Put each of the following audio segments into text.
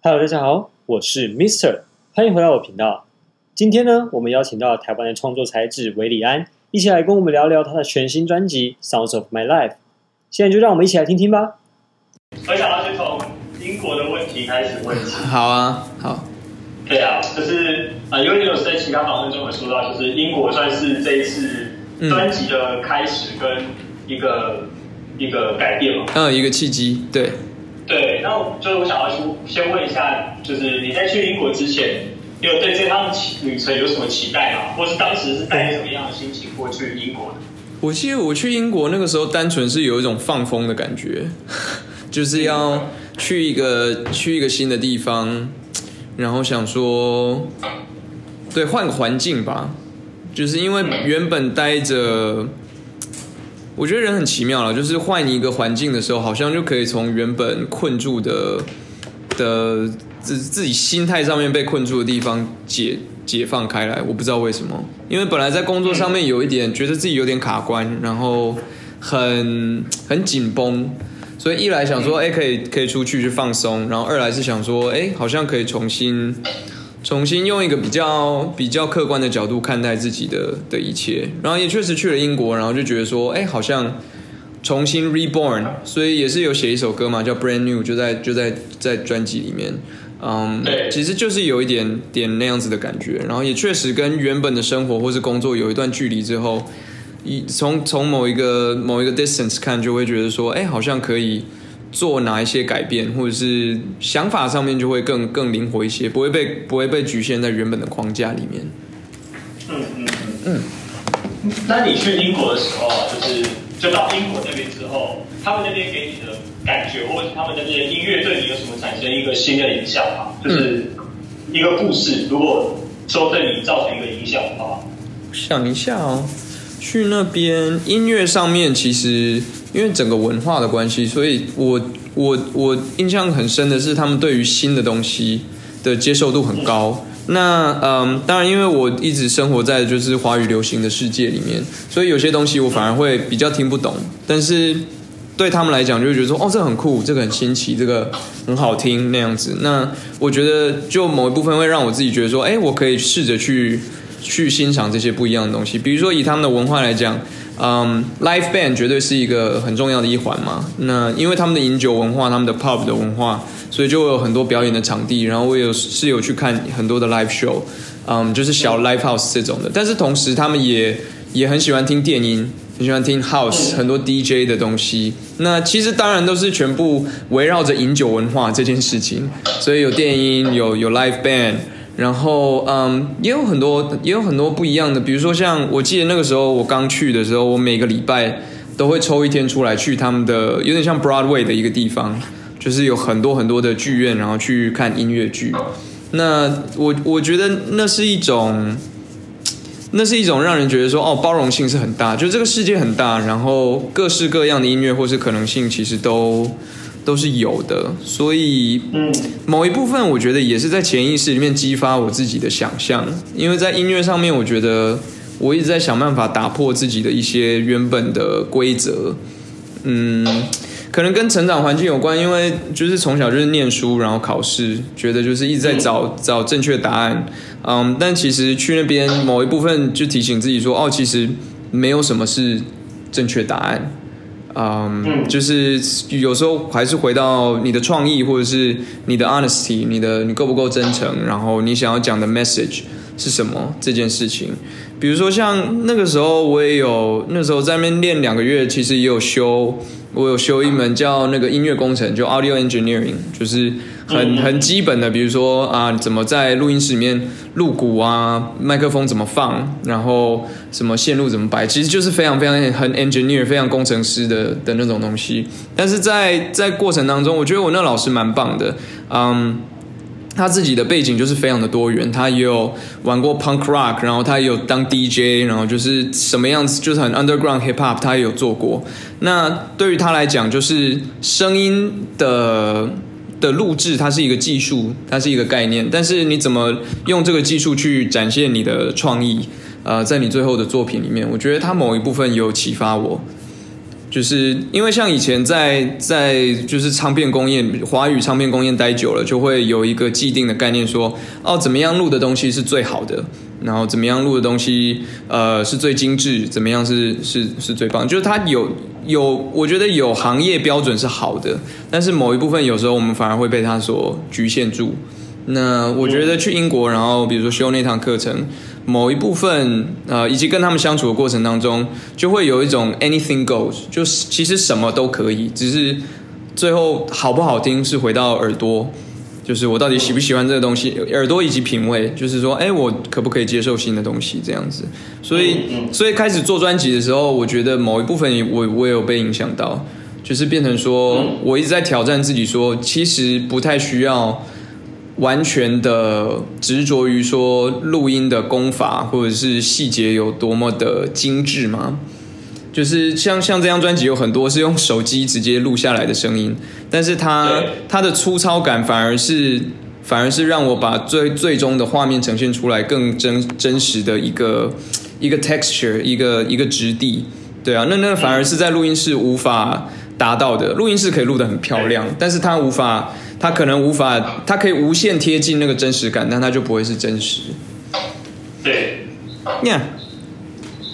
Hello，大家好，我是 Mister，欢迎回到我频道。今天呢，我们邀请到台湾的创作才子韦礼安，一起来跟我们聊聊他的全新专辑《Sounds of My Life》。现在就让我们一起来听听吧。我想要先从英国的问题开始问起。好啊，好。对啊，就是啊，因为你有在其他访问中有说到，就是英国算是这一次专辑的开始跟一个一个改变嘛。嗯，一个契机，对。对，那就是我想要先先问一下，就是你在去英国之前，有对这趟旅程有什么期待吗？或是当时是带什么样的心情过去英国的？我记得我去英国那个时候，单纯是有一种放风的感觉，就是要去一个去一个新的地方，然后想说，对，换个环境吧，就是因为原本待着。我觉得人很奇妙了，就是换一个环境的时候，好像就可以从原本困住的的自自己心态上面被困住的地方解解放开来。我不知道为什么，因为本来在工作上面有一点觉得自己有点卡关，然后很很紧绷，所以一来想说，哎，可以可以出去去放松，然后二来是想说，哎，好像可以重新。重新用一个比较比较客观的角度看待自己的的一切，然后也确实去了英国，然后就觉得说，哎，好像重新 reborn，所以也是有写一首歌嘛，叫 Brand New，就在就在在专辑里面，嗯，其实就是有一点点那样子的感觉，然后也确实跟原本的生活或是工作有一段距离之后，一从从某一个某一个 distance 看，就会觉得说，哎，好像可以。做哪一些改变，或者是想法上面就会更更灵活一些，不会被不会被局限在原本的框架里面。嗯嗯嗯嗯。那你去英国的时候，就是就到英国那边之后，他们那边给你的感觉，或者他们那边音乐对你有什么产生一个新的影响吗？就是一个故事，如果说对你造成一个影响的话，想一下哦，去那边音乐上面其实。因为整个文化的关系，所以我我我印象很深的是，他们对于新的东西的接受度很高。那嗯，当然，因为我一直生活在就是华语流行的世界里面，所以有些东西我反而会比较听不懂。但是对他们来讲，就会觉得说，哦，这很酷，这个很新奇，这个很好听那样子。那我觉得，就某一部分会让我自己觉得说，哎，我可以试着去去欣赏这些不一样的东西。比如说，以他们的文化来讲。嗯，live band 绝对是一个很重要的一环嘛。那因为他们的饮酒文化，他们的 pub 的文化，所以就有很多表演的场地。然后我有是有去看很多的 live show，嗯，就是小 live house 这种的。但是同时，他们也也很喜欢听电音，很喜欢听 house，很多 DJ 的东西。那其实当然都是全部围绕着饮酒文化这件事情。所以有电音，有有 live band。然后，嗯，也有很多，也有很多不一样的。比如说，像我记得那个时候我刚去的时候，我每个礼拜都会抽一天出来去他们的有点像 Broadway 的一个地方，就是有很多很多的剧院，然后去看音乐剧。那我我觉得那是一种，那是一种让人觉得说，哦，包容性是很大，就这个世界很大，然后各式各样的音乐或是可能性其实都。都是有的，所以某一部分我觉得也是在潜意识里面激发我自己的想象，因为在音乐上面，我觉得我一直在想办法打破自己的一些原本的规则，嗯，可能跟成长环境有关，因为就是从小就是念书，然后考试，觉得就是一直在找找正确答案，嗯，但其实去那边某一部分就提醒自己说，哦，其实没有什么是正确答案。嗯，就是有时候还是回到你的创意，或者是你的 honesty，你的你够不够真诚，然后你想要讲的 message 是什么这件事情。比如说像那个时候，我也有那时候在那边练两个月，其实也有修，我有修一门叫那个音乐工程，就 audio engineering，就是。很很基本的，比如说啊，怎么在录音室里面录鼓啊，麦克风怎么放，然后什么线路怎么摆，其实就是非常非常很 engineer，非常工程师的的那种东西。但是在在过程当中，我觉得我那老师蛮棒的，嗯，他自己的背景就是非常的多元，他也有玩过 punk rock，然后他也有当 DJ，然后就是什么样子，就是很 underground hip hop，他也有做过。那对于他来讲，就是声音的。的录制，它是一个技术，它是一个概念，但是你怎么用这个技术去展现你的创意？呃，在你最后的作品里面，我觉得他某一部分有启发我，就是因为像以前在在就是唱片工业华语唱片工业待久了，就会有一个既定的概念说，哦，怎么样录的东西是最好的，然后怎么样录的东西呃是最精致，怎么样是是是最棒，就是它有有我觉得有行业标准是好的，但是某一部分有时候我们反而会被它所局限住。那我觉得去英国，然后比如说修那堂课程，某一部分呃，以及跟他们相处的过程当中，就会有一种 anything goes，就是其实什么都可以，只是最后好不好听是回到耳朵，就是我到底喜不喜欢这个东西，耳朵以及品味，就是说，哎，我可不可以接受新的东西这样子？所以，所以开始做专辑的时候，我觉得某一部分我我也有被影响到，就是变成说我一直在挑战自己，说其实不太需要。完全的执着于说录音的功法或者是细节有多么的精致吗？就是像像这张专辑有很多是用手机直接录下来的声音，但是它它的粗糙感反而是反而是让我把最最终的画面呈现出来更真真实的一个一个 texture 一个一个质地。对啊，那那反而是在录音室无法达到的。录音室可以录得很漂亮，但是它无法。它可能无法，它可以无限贴近那个真实感，但它就不会是真实。对，Yeah，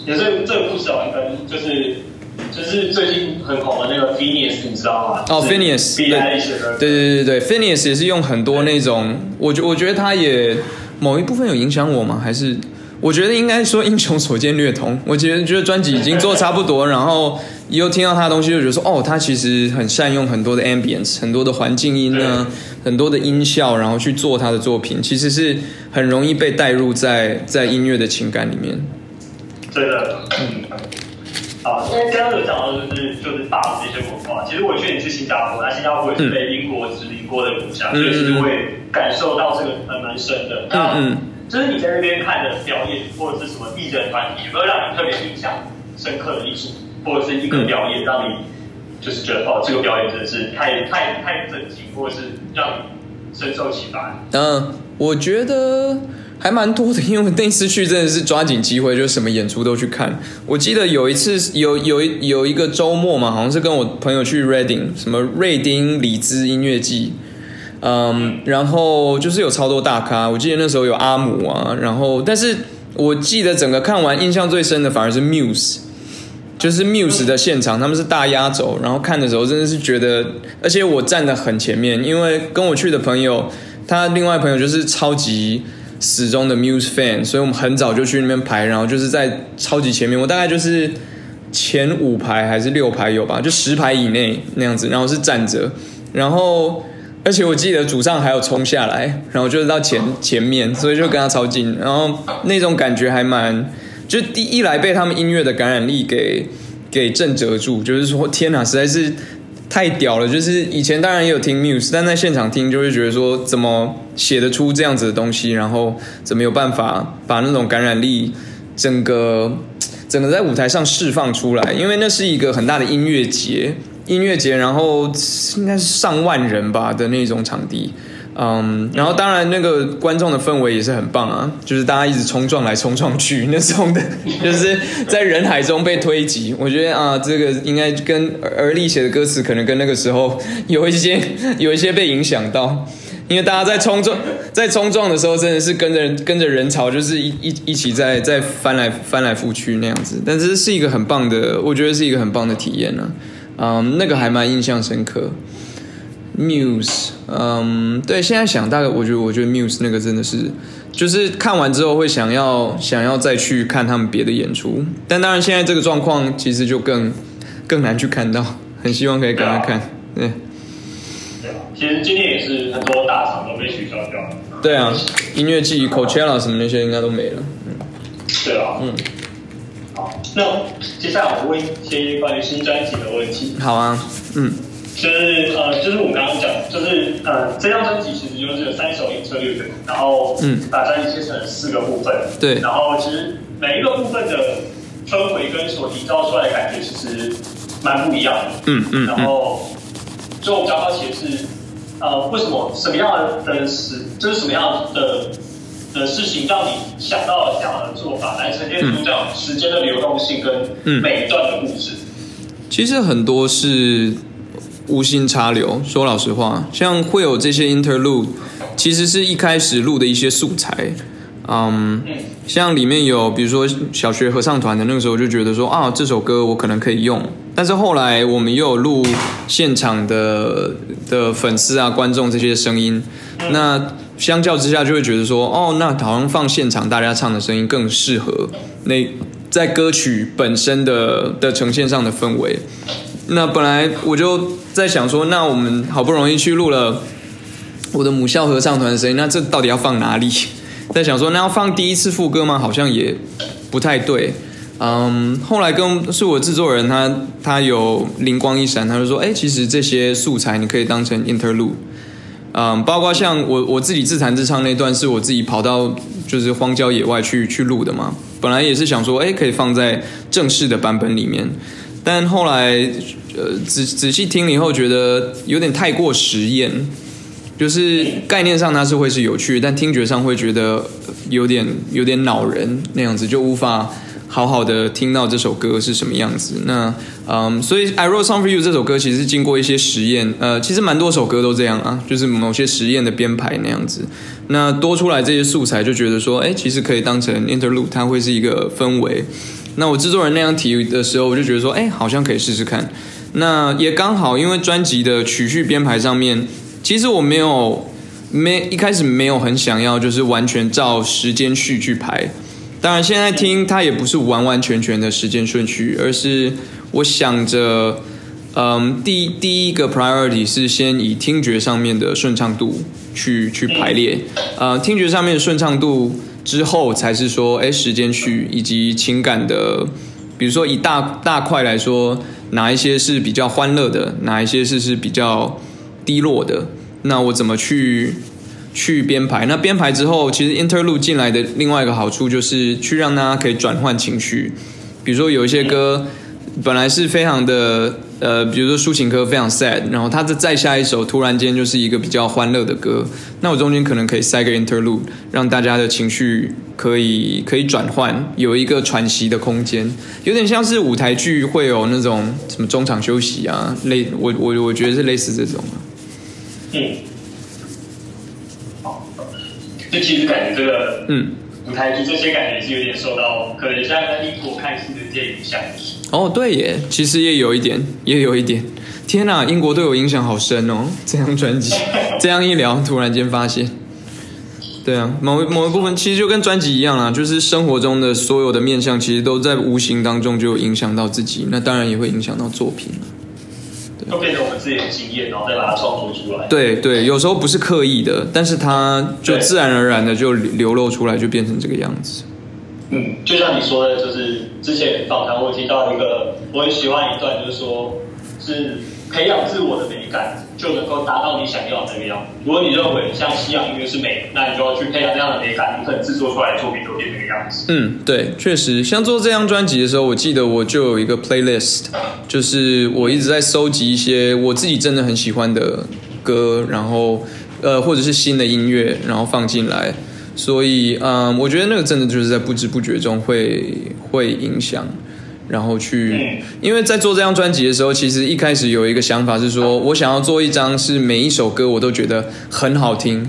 也是这个故事啊，跟就是就是最近很红的那个 Phineas，你知道吗？哦，Phineas，对对对对对，Phineas 也是用很多那种，我觉我觉得他也某一部分有影响我吗？还是？我觉得应该说英雄所见略同。我觉得觉得专辑已经做差不多，然后又听到他的东西，就觉得说哦，他其实很善用很多的 ambience，很多的环境音呢，很多的音效，然后去做他的作品，其实是很容易被带入在在音乐的情感里面。真的，嗯，好，因为刚刚有讲到就是就是大陆的一些文化，其实我去年去新加坡，那新加坡也是被英国殖民过的国家，所以其实会感受到这个还蛮深的。那嗯。就是你在那边看的表演，或者是什么艺人团体，有没有让你特别印象深刻的一组，或者是一个表演，让你就是觉得哦，这个表演真的是太太太震惊，或者是让你深受启发？嗯，我觉得还蛮多的，因为那次去真的是抓紧机会，就什么演出都去看。我记得有一次有有一有一个周末嘛，好像是跟我朋友去 Reading，什么瑞丁里兹音乐季。嗯，然后就是有超多大咖，我记得那时候有阿姆啊，然后但是我记得整个看完印象最深的反而是 Muse，就是 Muse 的现场，他们是大压轴，然后看的时候真的是觉得，而且我站的很前面，因为跟我去的朋友，他另外朋友就是超级死忠的 Muse fan，所以我们很早就去那边排，然后就是在超级前面，我大概就是前五排还是六排有吧，就十排以内那样子，然后是站着，然后。而且我记得主唱还有冲下来，然后就是到前前面，所以就跟他超近，然后那种感觉还蛮，就第一来被他们音乐的感染力给给震折住，就是说天哪，实在是太屌了！就是以前当然也有听 Muse，但在现场听就会觉得说，怎么写得出这样子的东西，然后怎么有办法把那种感染力整个整个在舞台上释放出来？因为那是一个很大的音乐节。音乐节，然后应该是上万人吧的那种场地，嗯，然后当然那个观众的氛围也是很棒啊，就是大家一直冲撞来冲撞去 那种的，就是在人海中被推挤。我觉得啊，这个应该跟而立写的歌词可能跟那个时候有一些 有一些被影响到，因为大家在冲撞在冲撞的时候，真的是跟着跟着人潮，就是一一一起在在翻来翻来覆去那样子。但是是一个很棒的，我觉得是一个很棒的体验呢。嗯，那个还蛮印象深刻。Muse，嗯，对，现在想大概，我觉得，我觉得 Muse 那个真的是，就是看完之后会想要想要再去看他们别的演出。但当然，现在这个状况其实就更更难去看到。很希望可以赶快看。对，对啊，其实今天也是很多大厂都被取消掉了。对啊，音乐季 Coachella 什么那些应该都没了。嗯，对啊，嗯。好那接下来我问一些关于新专辑的问题。好啊，嗯，就是呃，就是我们刚刚讲，就是呃，这张专辑其实就是有三首音策略的，然后嗯，把专辑切成了四个部分，对，然后其实每一个部分的氛围跟所营造出来的感觉其实蛮不一样的，嗯嗯，然后就我比较好奇的是，呃，为什么什么样的事就是什么样的？的事情让你想到了这样的做法，来呈现出这样时间的流动性跟每一段的故事。其实很多是无心插柳。说老实话，像会有这些 interlude，其实是一开始录的一些素材。嗯，像里面有，比如说小学合唱团的那个时候，就觉得说啊，这首歌我可能可以用。但是后来我们又有录现场的的粉丝啊、观众这些声音，那相较之下就会觉得说，哦，那好像放现场大家唱的声音更适合那在歌曲本身的的呈现上的氛围。那本来我就在想说，那我们好不容易去录了我的母校合唱团的声音，那这到底要放哪里？在想说，那要放第一次副歌吗？好像也不太对。嗯，后来跟是我制作人，他他有灵光一闪，他就说，哎，其实这些素材你可以当成 interlude。嗯，包括像我我自己自弹自唱那段，是我自己跑到就是荒郊野外去去录的嘛。本来也是想说，哎，可以放在正式的版本里面，但后来呃仔仔细听了以后，觉得有点太过实验。就是概念上它是会是有趣，但听觉上会觉得有点有点恼人那样子，就无法好好的听到这首歌是什么样子。那嗯，所以《I Wrote Song for You》这首歌其实是经过一些实验，呃，其实蛮多首歌都这样啊，就是某些实验的编排那样子。那多出来这些素材，就觉得说，哎，其实可以当成 interlude，它会是一个氛围。那我制作人那样提的时候，我就觉得说，哎，好像可以试试看。那也刚好，因为专辑的曲序编排上面。其实我没有没一开始没有很想要，就是完全照时间序去排。当然，现在听它也不是完完全全的时间顺序，而是我想着，嗯，第第一个 priority 是先以听觉上面的顺畅度去去排列。呃，听觉上面的顺畅度之后，才是说，哎，时间序以及情感的，比如说以大大块来说，哪一些是比较欢乐的，哪一些是是比较。低落的，那我怎么去去编排？那编排之后，其实 interlude 进来的另外一个好处就是去让大家可以转换情绪。比如说有一些歌本来是非常的呃，比如说抒情歌非常 sad，然后他的再下一首突然间就是一个比较欢乐的歌，那我中间可能可以塞个 interlude，让大家的情绪可以可以转换，有一个喘息的空间，有点像是舞台剧会有那种什么中场休息啊，类我我我觉得是类似这种。嗯，好，就其实感觉这个嗯舞台剧这些感觉也是有点受到可能像在英国看戏的这些影响。哦，对耶，其实也有一点，也有一点。天哪，英国对我影响好深哦！这张专辑，这样一聊，突然间发现，对啊，某某一部分其实就跟专辑一样啊，就是生活中的所有的面相，其实都在无形当中就影响到自己，那当然也会影响到作品就变成我们自己的经验，然后再把它创作出来。对对，有时候不是刻意的，但是它就自然而然的就流露出来，就变成这个样子。嗯，就像你说的，就是之前访谈我提到一个我很喜欢一段，就是说是。培养自我的美感，就能够达到你想要的那个样子。如果你认为像西洋音乐是美，那你就要去培养这样的美感，你可能制作出来的作品就变成那个样子。嗯，对，确实，像做这张专辑的时候，我记得我就有一个 playlist，就是我一直在收集一些我自己真的很喜欢的歌，然后呃，或者是新的音乐，然后放进来。所以，嗯，我觉得那个真的就是在不知不觉中会会影响。然后去，因为在做这张专辑的时候，其实一开始有一个想法是说，我想要做一张是每一首歌我都觉得很好听，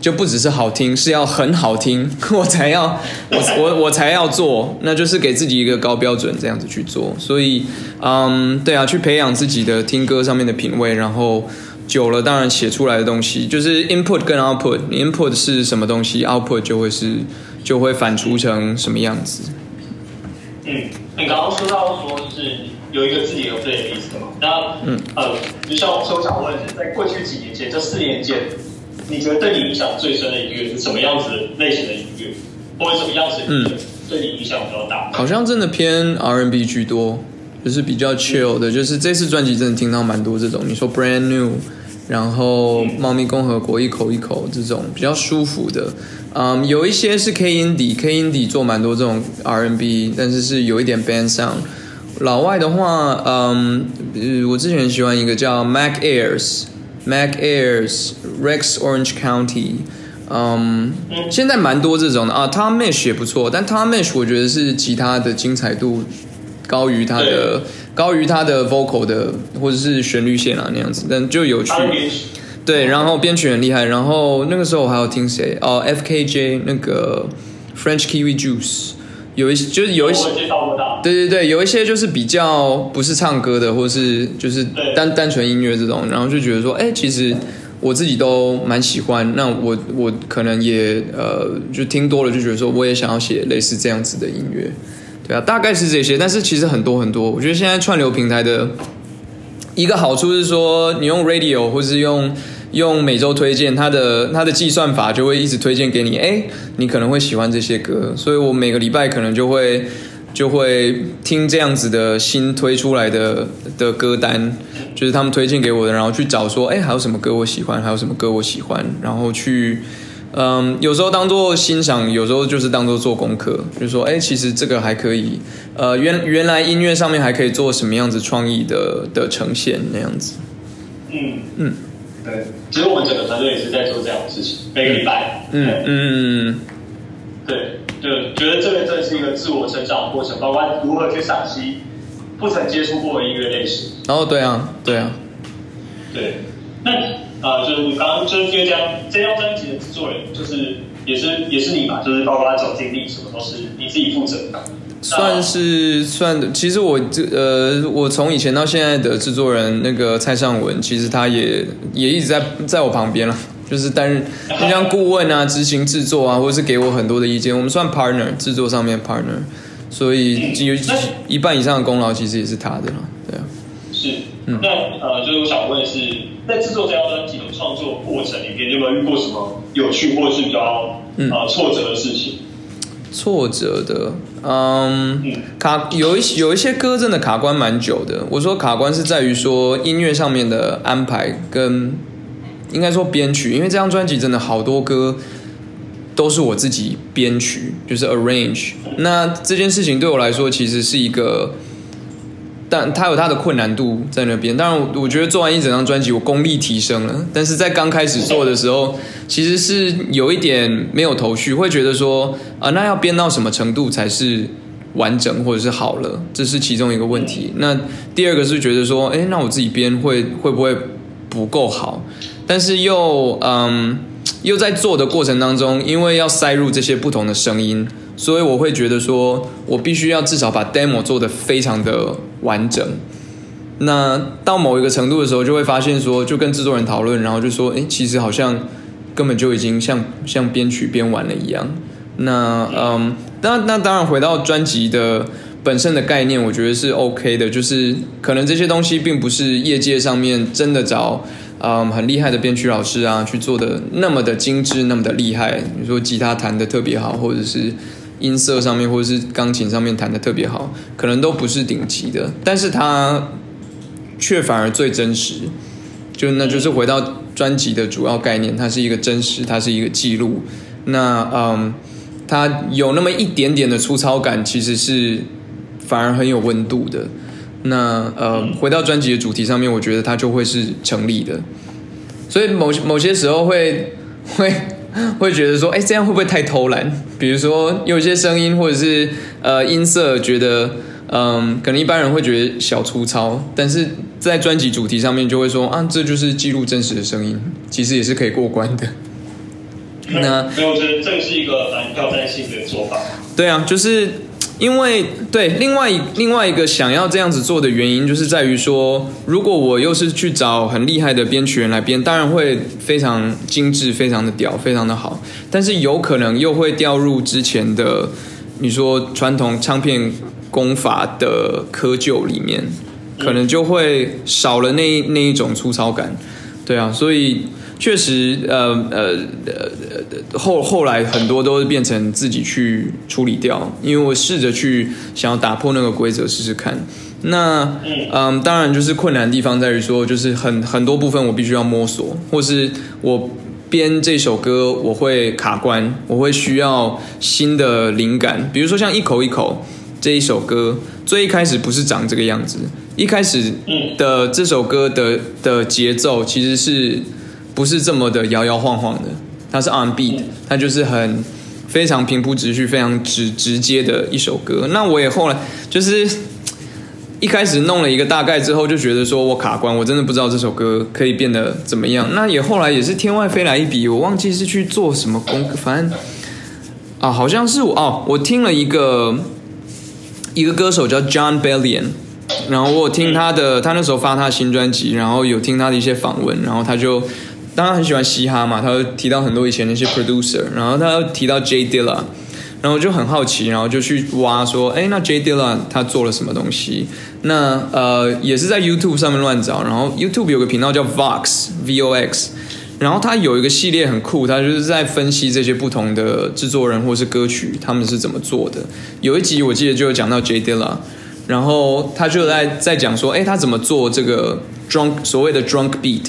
就不只是好听，是要很好听，我才要我我我才要做，那就是给自己一个高标准这样子去做。所以，嗯，对啊，去培养自己的听歌上面的品味，然后久了，当然写出来的东西就是 input 跟 output，你 input 是什么东西，output 就会是就会反刍成什么样子。嗯，你刚刚说到说就是有一个自己的 playlist 嘛，那嗯呃，就像我说想问，在过去几年前，这四年间，你觉得对你影响最深的音乐是什么样子类型的音乐，或者什么样子的音乐对你影响比较大？好像真的偏 R&B 居多，就是比较 chill 的，就是这次专辑真的听到蛮多这种，你说 Brand New，然后猫咪共和国一口一口这种比较舒服的。嗯，有一些是 K Indie，K Indie 做蛮多这种 RNB，但是是有一点 band sound。老外的话，嗯，我之前喜欢一个叫 Mac Airs，Mac Airs Rex Orange County，嗯，现在蛮多这种的啊。Tom Mesh 也不错，但 Tom Mesh 我觉得是吉他的精彩度高于他的高于它的 vocal 的或者是旋律线啊那样子，但就有趣。对，然后编曲很厉害，然后那个时候我还有听谁？哦，FKJ 那个 French Kiwi Juice，有一些就是有一些，对对对，有一些就是比较不是唱歌的，或是就是单单纯音乐这种，然后就觉得说，哎，其实我自己都蛮喜欢，那我我可能也呃就听多了，就觉得说我也想要写类似这样子的音乐，对啊，大概是这些，但是其实很多很多，我觉得现在串流平台的一个好处是说，你用 radio 或是用。用每周推荐，它的它的计算法就会一直推荐给你，哎，你可能会喜欢这些歌，所以我每个礼拜可能就会就会听这样子的新推出来的的歌单，就是他们推荐给我的，然后去找说，哎，还有什么歌我喜欢，还有什么歌我喜欢，然后去，嗯，有时候当做欣赏，有时候就是当做做功课，就说，哎，其实这个还可以，呃，原原来音乐上面还可以做什么样子创意的的呈现那样子，嗯嗯。对，其实我们整个团队也是在做这样的事情，每个礼拜。嗯嗯嗯嗯。对，就觉得这个真的是一个自我成长的过程，包括如何去赏析不曾接触过的音乐类型。哦，对啊，对啊。对，那啊，就是刚刚就是这张这张专辑的制作人，就是也是也是你嘛，就是包括总经理什么都是你自己负责的。算是算的，其实我这呃，我从以前到现在的制作人那个蔡尚文，其实他也也一直在在我旁边了，就是担任 像顾问啊、执行制作啊，或者是给我很多的意见。我们算 partner，制作上面 partner，所以有一半以上的功劳其实也是他的了，对啊。是，嗯，那呃，就是我想问的是，在制作这张专创作过程里面，有没有遇过什么有趣或是比较呃挫折的事情？挫折的，嗯，卡有一有一些歌真的卡关蛮久的。我说卡关是在于说音乐上面的安排跟应该说编曲，因为这张专辑真的好多歌都是我自己编曲，就是 arrange。那这件事情对我来说其实是一个。但它有它的困难度在那边。当然，我觉得做完一整张专辑，我功力提升了。但是在刚开始做的时候，其实是有一点没有头绪，会觉得说啊，那要编到什么程度才是完整或者是好了？这是其中一个问题。那第二个是觉得说，哎，那我自己编会会不会不够好？但是又嗯，又在做的过程当中，因为要塞入这些不同的声音。所以我会觉得说，我必须要至少把 demo 做的非常的完整。那到某一个程度的时候，就会发现说，就跟制作人讨论，然后就说，哎，其实好像根本就已经像像编曲编完了一样。那嗯，那那当然回到专辑的本身的概念，我觉得是 OK 的，就是可能这些东西并不是业界上面真的找嗯很厉害的编曲老师啊去做的那么的精致，那么的厉害。你说吉他弹的特别好，或者是。音色上面或者是钢琴上面弹的特别好，可能都不是顶级的，但是它却反而最真实。就那就是回到专辑的主要概念，它是一个真实，它是一个记录。那嗯，它有那么一点点的粗糙感，其实是反而很有温度的。那呃，回到专辑的主题上面，我觉得它就会是成立的。所以某某些时候会会。会觉得说，哎，这样会不会太偷懒？比如说，有些声音或者是呃音色，觉得嗯，可能一般人会觉得小粗糙，但是在专辑主题上面就会说啊，这就是记录真实的声音，其实也是可以过关的。那所以，我觉得这是一个蛮挑战性的做法。对啊，就是。因为对另外另外一个想要这样子做的原因，就是在于说，如果我又是去找很厉害的编曲人来编，当然会非常精致、非常的屌、非常的好，但是有可能又会掉入之前的你说传统唱片功法的窠臼里面，可能就会少了那那一种粗糙感。对啊，所以。确实，呃呃呃，后后来很多都是变成自己去处理掉，因为我试着去想要打破那个规则试试看。那嗯，当然就是困难的地方在于说，就是很很多部分我必须要摸索，或是我编这首歌我会卡关，我会需要新的灵感。比如说像一口一口这一首歌，最一开始不是长这个样子，一开始的这首歌的的节奏其实是。不是这么的摇摇晃晃的，它是 on beat，它就是很非常平铺直叙、非常直直接的一首歌。那我也后来就是一开始弄了一个大概之后，就觉得说我卡关，我真的不知道这首歌可以变得怎么样。那也后来也是天外飞来一笔，我忘记是去做什么功课，反正啊，好像是我哦，我听了一个一个歌手叫 John Bellion，然后我有听他的，他那时候发他的新专辑，然后有听他的一些访问，然后他就当然很喜欢嘻哈嘛，他会提到很多以前那些 producer，然后他又提到 J Dilla。然后就很好奇，然后就去挖说，哎，那 J Dilla 他做了什么东西？那呃，也是在 YouTube 上面乱找，然后 YouTube 有个频道叫 Vox V O X，然后他有一个系列很酷，他就是在分析这些不同的制作人或是歌曲他们是怎么做的。有一集我记得就有讲到 J Dilla，然后他就在在讲说，哎，他怎么做这个 drunk 所谓的 drunk beat。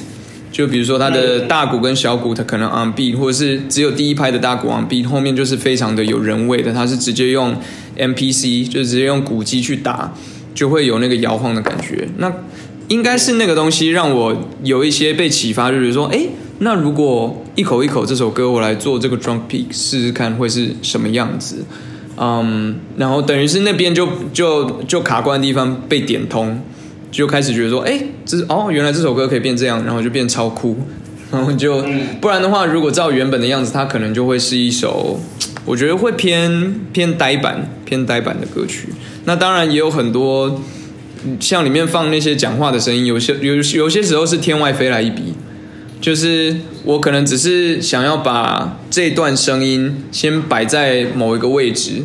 就比如说它的大鼓跟小鼓，它可能 on beat，或者是只有第一拍的大鼓 on beat，后面就是非常的有人味的，它是直接用 MPC，就直接用鼓机去打，就会有那个摇晃的感觉。那应该是那个东西让我有一些被启发，就是说，哎，那如果一口一口这首歌我来做这个 drum pick 试试看会是什么样子？嗯，然后等于是那边就就就卡关的地方被点通。就开始觉得说，哎，这哦，原来这首歌可以变这样，然后就变超酷，然后就不然的话，如果照原本的样子，它可能就会是一首，我觉得会偏偏呆板、偏呆板的歌曲。那当然也有很多，像里面放那些讲话的声音，有些有有些时候是天外飞来一笔，就是我可能只是想要把这段声音先摆在某一个位置。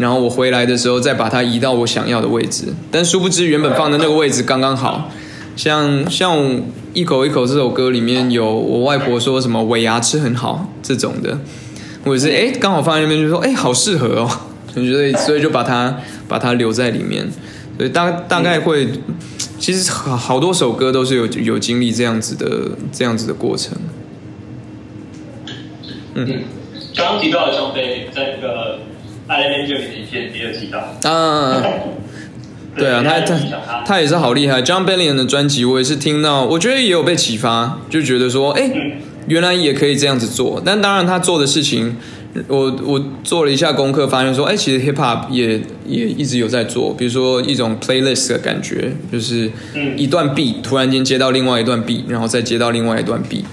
然后我回来的时候再把它移到我想要的位置，但殊不知原本放的那个位置刚刚好。像像一口一口这首歌里面有我外婆说什么尾牙吃很好这种的，或者是哎刚好放在那边就说哎好适合哦，我觉得所以就把它把它留在里面。所以大大概会，其实好好多首歌都是有有经历这样子的这样子的过程。嗯，刚刚提到的张飞在那个。他那边就影片也有提到，嗯，对啊，他他他也是好厉害。John Bellion 的专辑我也是听到，我觉得也有被启发，就觉得说，哎，原来也可以这样子做。但当然他做的事情，我我做了一下功课，发现说，哎，其实 Hip Hop 也也一直有在做，比如说一种 Playlist 的感觉，就是一段 B 突然间接到另外一段 B，然后再接到另外一段 B。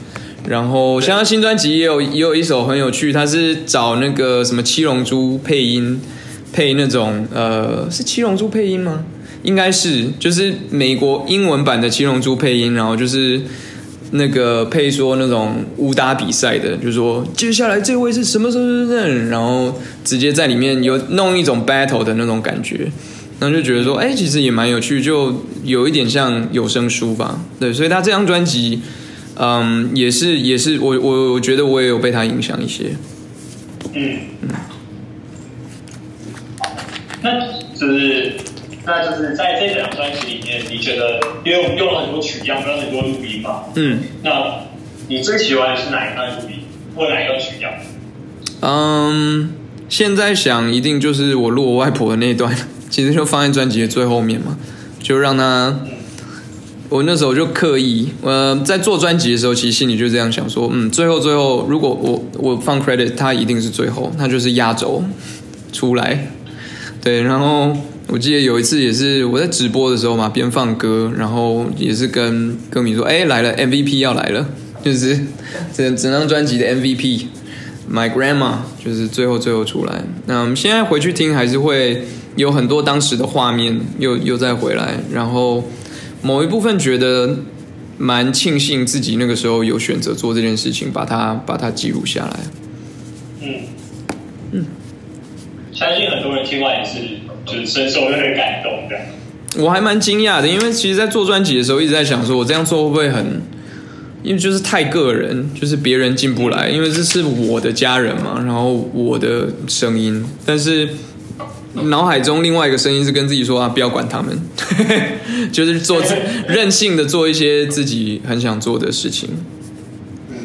然后，像他新专辑也有也有一首很有趣，他是找那个什么七龙珠配音，配那种呃是七龙珠配音吗？应该是，就是美国英文版的七龙珠配音，然后就是那个配说那种武打比赛的，就是说接下来这位是什么什么什么，然后直接在里面有弄一种 battle 的那种感觉，然后就觉得说，哎，其实也蛮有趣，就有一点像有声书吧，对，所以他这张专辑。嗯，也是，也是，我我我觉得我也有被他影响一些。嗯嗯。那就是，那就是在这两张专辑里面，你觉得因为我们用了很多曲样，用了很多录音嘛？嗯。那你最喜欢的是哪一段录音，或哪一段曲样？嗯，现在想一定就是我录我外婆的那一段，其实就放在专辑的最后面嘛，就让他。我那时候就刻意，呃，在做专辑的时候，其实心里就这样想说，嗯，最后最后，如果我我放 credit，它一定是最后，它就是压轴出来，对。然后我记得有一次也是我在直播的时候嘛，边放歌，然后也是跟歌迷说，哎，来了 MVP 要来了，就是整整张专辑的 MVP，My Grandma，就是最后最后出来。那我们现在回去听，还是会有很多当时的画面又又再回来，然后。某一部分觉得蛮庆幸自己那个时候有选择做这件事情，把它把它记录下来。嗯嗯，相信很多人听完也是就是深受那个感动的。我还蛮惊讶的，因为其实，在做专辑的时候，一直在想说，我这样做会不会很，因为就是太个人，就是别人进不来，因为这是我的家人嘛，然后我的声音，但是。脑海中另外一个声音是跟自己说啊，不要管他们，就是做任性的做一些自己很想做的事情。嗯，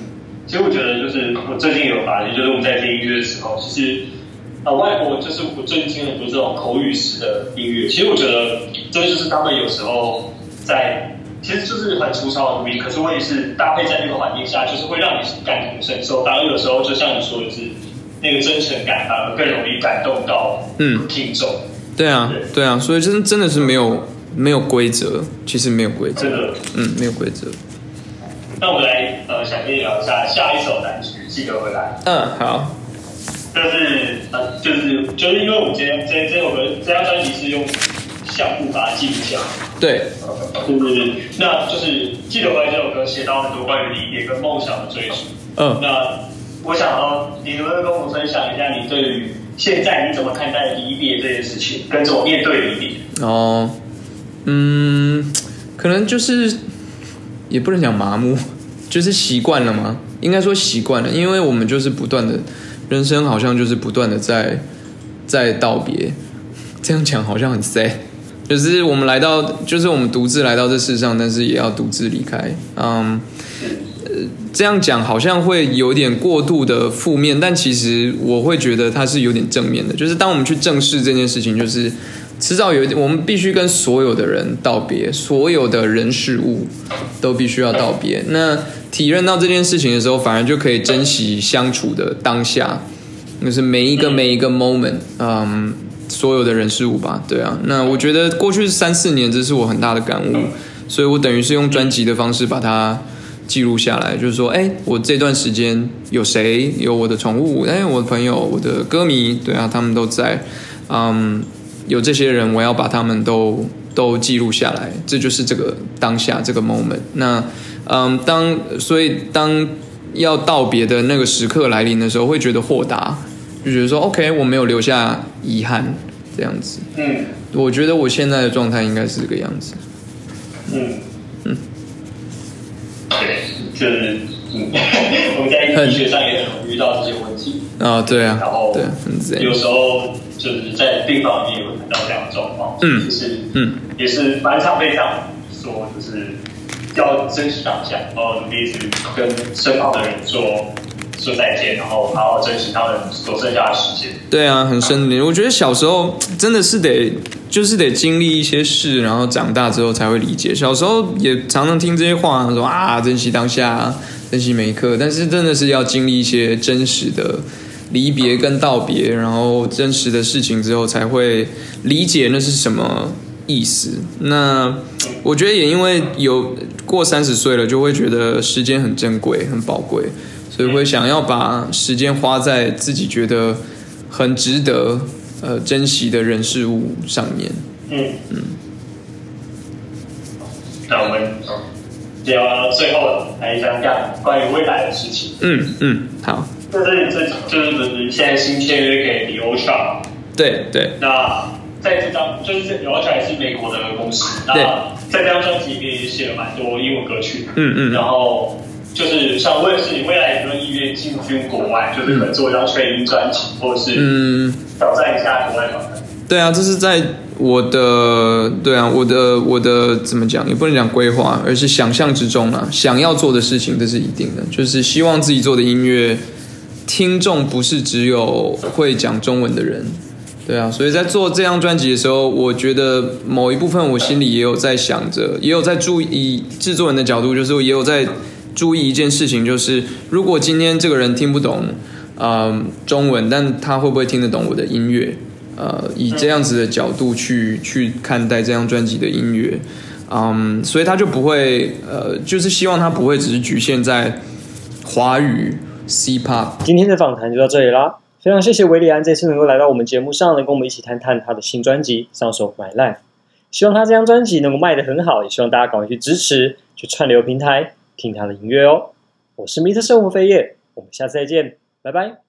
其实我觉得就是我最近有发现，就是我们在听音乐的时候，其实啊，外国就是我最近听很多这种口语式的音乐，其实我觉得这就是他们有时候在，其实就是很粗糙的录音，可是问题是搭配在那个环境下，就是会让你感同身受。当然有时候就像你说的是。那个真诚感反而更容易感动到嗯听众。对啊，对啊，所以真真的是没有没有规则，其实没有规则，真的。嗯，没有规则。那我们来呃，想跟你聊一下下一首单曲《记得回来》。嗯，好，但是呃，就是就是因为我们今天这这首歌这张专辑是用相簿把它记录下来，对，就是那就是《记得回来》这首歌写到很多关于离别跟梦想的追逐。嗯，那我想要你能不能跟我分享一下你对于现在你怎么看待离别这件事情，跟着我面对离别？哦，嗯，可能就是也不能讲麻木，就是习惯了吗？应该说习惯了，因为我们就是不断的，人生好像就是不断的在在道别。这样讲好像很 sad，就是我们来到，就是我们独自来到这世上，但是也要独自离开。嗯，这样讲好像会有点过度的负面，但其实我会觉得它是有点正面的。就是当我们去正视这件事情，就是迟早有一天，我们必须跟所有的人道别，所有的人事物都必须要道别。那体认到这件事情的时候，反而就可以珍惜相处的当下，就是每一个每一个 moment，嗯。所有的人事物吧，对啊。那我觉得过去三四年，这是我很大的感悟，所以我等于是用专辑的方式把它记录下来，就是说，哎，我这段时间有谁，有我的宠物，哎，我的朋友，我的歌迷，对啊，他们都在，嗯，有这些人，我要把他们都都记录下来，这就是这个当下这个 moment。那，嗯，当所以当要道别的那个时刻来临的时候，会觉得豁达。就觉得说，OK，我没有留下遗憾，这样子。嗯，我觉得我现在的状态应该是这个样子。嗯嗯，对，就是嗯，我们在医学上也很遇到这些问题。啊，对啊，然后对，有时候就是在病房里面也会看到这样的状况。嗯，就是嗯，也是蛮常被这样说，就是要珍惜当下，然后努力去跟身旁的人说。说再见，然后好好珍惜他们所剩下的时间。对啊，很深的。我觉得小时候真的是得，就是得经历一些事，然后长大之后才会理解。小时候也常常听这些话，说啊，珍惜当下，珍惜每一刻。但是真的是要经历一些真实的离别跟道别，然后真实的事情之后，才会理解那是什么意思。那我觉得也因为有过三十岁了，就会觉得时间很珍贵，很宝贵。所以会想要把时间花在自己觉得很值得呃珍惜的人事物上面。嗯嗯。那我们聊最后来讲讲关于未来的事情。嗯嗯，好。就是这就是现在新签约给 The Ultra。对对。那在这张就是 The Ultra 是美国的公司。那在这张专辑里面也写了蛮多英文歌曲。嗯嗯。然后。就是像我也是，你未来有没有意愿进军国外？就是可能做一张全英专辑，或者是嗯挑战一下国外挑战。对啊，这是在我的对啊，我的我的怎么讲？也不能讲规划，而是想象之中啊，想要做的事情，这是一定的。就是希望自己做的音乐，听众不是只有会讲中文的人。对啊，所以在做这张专辑的时候，我觉得某一部分我心里也有在想着，也有在注意制作人的角度，就是也有在。注意一件事情，就是如果今天这个人听不懂，呃，中文，但他会不会听得懂我的音乐？呃，以这样子的角度去去看待这张专辑的音乐，嗯，所以他就不会，呃，就是希望他不会只是局限在华语 C pop。今天的访谈就到这里啦，非常谢谢维里安这次能够来到我们节目上，能跟我们一起谈谈他的新专辑《上手买 Life》，希望他这张专辑能够卖得很好，也希望大家赶快去支持，去串流平台。听他的音乐哦，我是米特生活飞叶，我们下次再见，拜拜。